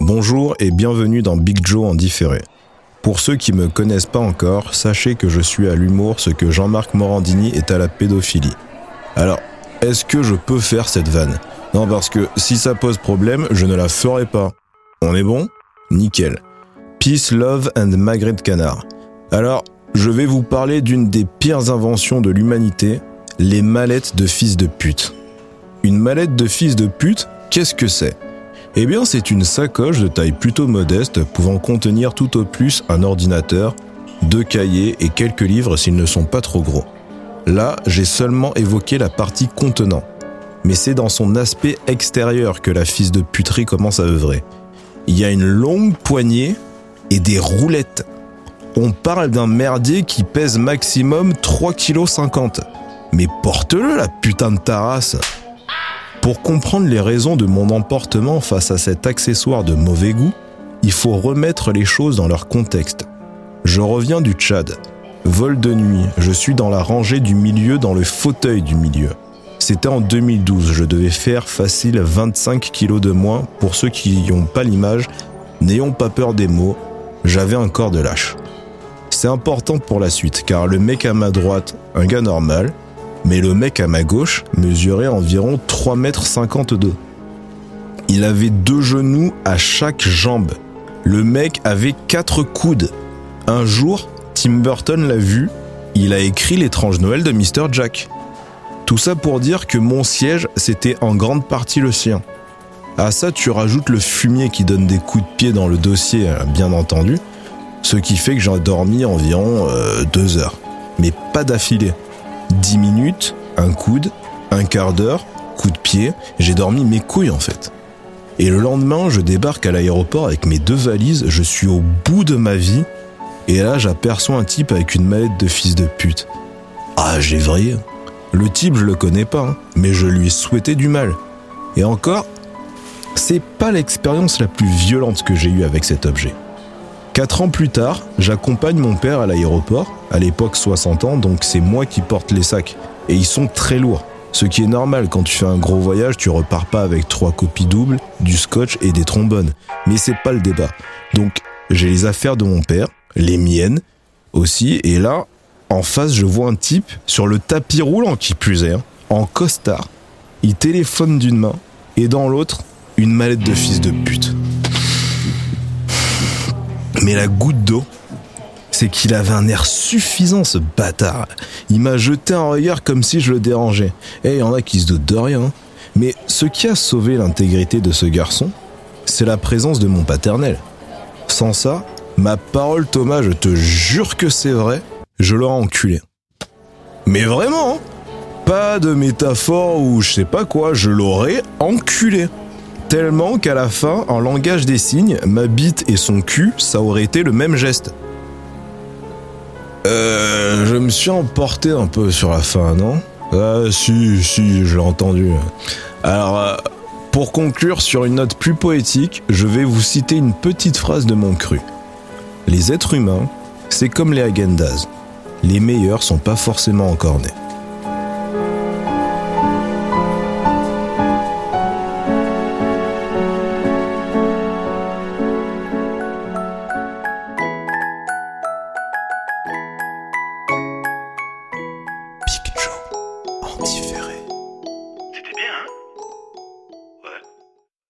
Bonjour et bienvenue dans Big Joe en différé. Pour ceux qui me connaissent pas encore, sachez que je suis à l'humour ce que Jean-Marc Morandini est à la pédophilie. Alors, est-ce que je peux faire cette vanne? Non, parce que si ça pose problème, je ne la ferai pas. On est bon? Nickel. Peace, Love and Magret Canard. Alors, je vais vous parler d'une des pires inventions de l'humanité, les mallettes de fils de pute. Une mallette de fils de pute, qu'est-ce que c'est? Eh bien, c'est une sacoche de taille plutôt modeste pouvant contenir tout au plus un ordinateur, deux cahiers et quelques livres s'ils ne sont pas trop gros. Là, j'ai seulement évoqué la partie contenant. Mais c'est dans son aspect extérieur que la fils de puterie commence à œuvrer. Il y a une longue poignée et des roulettes. On parle d'un merdier qui pèse maximum 3,50 kg. Mais porte-le la putain de tarasse Pour comprendre les raisons de mon emportement face à cet accessoire de mauvais goût, il faut remettre les choses dans leur contexte. Je reviens du Tchad. Vol de nuit, je suis dans la rangée du milieu, dans le fauteuil du milieu. C'était en 2012, je devais faire facile 25 kilos de moins. Pour ceux qui n'ont pas l'image, n'ayons pas peur des mots, j'avais un corps de lâche. C'est important pour la suite, car le mec à ma droite, un gars normal, mais le mec à ma gauche mesurait environ 3 mètres 52. Il avait deux genoux à chaque jambe. Le mec avait quatre coudes. Un jour, Tim Burton l'a vu, il a écrit l'étrange Noël de Mr. Jack. Tout ça pour dire que mon siège, c'était en grande partie le sien. À ça, tu rajoutes le fumier qui donne des coups de pied dans le dossier, hein, bien entendu, ce qui fait que j'ai dormi environ euh, deux heures. Mais pas d'affilée. Dix minutes, un coude, un quart d'heure, coup de pied, j'ai dormi mes couilles en fait. Et le lendemain, je débarque à l'aéroport avec mes deux valises, je suis au bout de ma vie, et là j'aperçois un type avec une mallette de fils de pute. Ah, j'ai vrillé. Le type, je le connais pas, hein, mais je lui ai souhaité du mal. Et encore, c'est pas l'expérience la plus violente que j'ai eue avec cet objet. Quatre ans plus tard, j'accompagne mon père à l'aéroport, à l'époque 60 ans, donc c'est moi qui porte les sacs. Et ils sont très lourds. Ce qui est normal, quand tu fais un gros voyage, tu repars pas avec trois copies doubles, du scotch et des trombones. Mais c'est pas le débat. Donc, j'ai les affaires de mon père, les miennes aussi, et là, en face, je vois un type sur le tapis roulant qui plus est, hein, en costard. Il téléphone d'une main et dans l'autre, une mallette de fils de pute. Mais la goutte d'eau, c'est qu'il avait un air suffisant, ce bâtard. Il m'a jeté un regard comme si je le dérangeais. Et il y en a qui se doutent de rien. Mais ce qui a sauvé l'intégrité de ce garçon, c'est la présence de mon paternel. Sans ça, ma parole Thomas, je te jure que c'est vrai, je l'aurais enculé. Mais vraiment, hein pas de métaphore ou je sais pas quoi, je l'aurais enculé. Tellement qu'à la fin, en langage des signes, ma bite et son cul, ça aurait été le même geste. Euh, je me suis emporté un peu sur la fin, non? Ah si, si, je l'ai entendu. Alors, euh, pour conclure sur une note plus poétique, je vais vous citer une petite phrase de mon cru. Les êtres humains, c'est comme les agendas. Les meilleurs sont pas forcément encore nés. Diffère.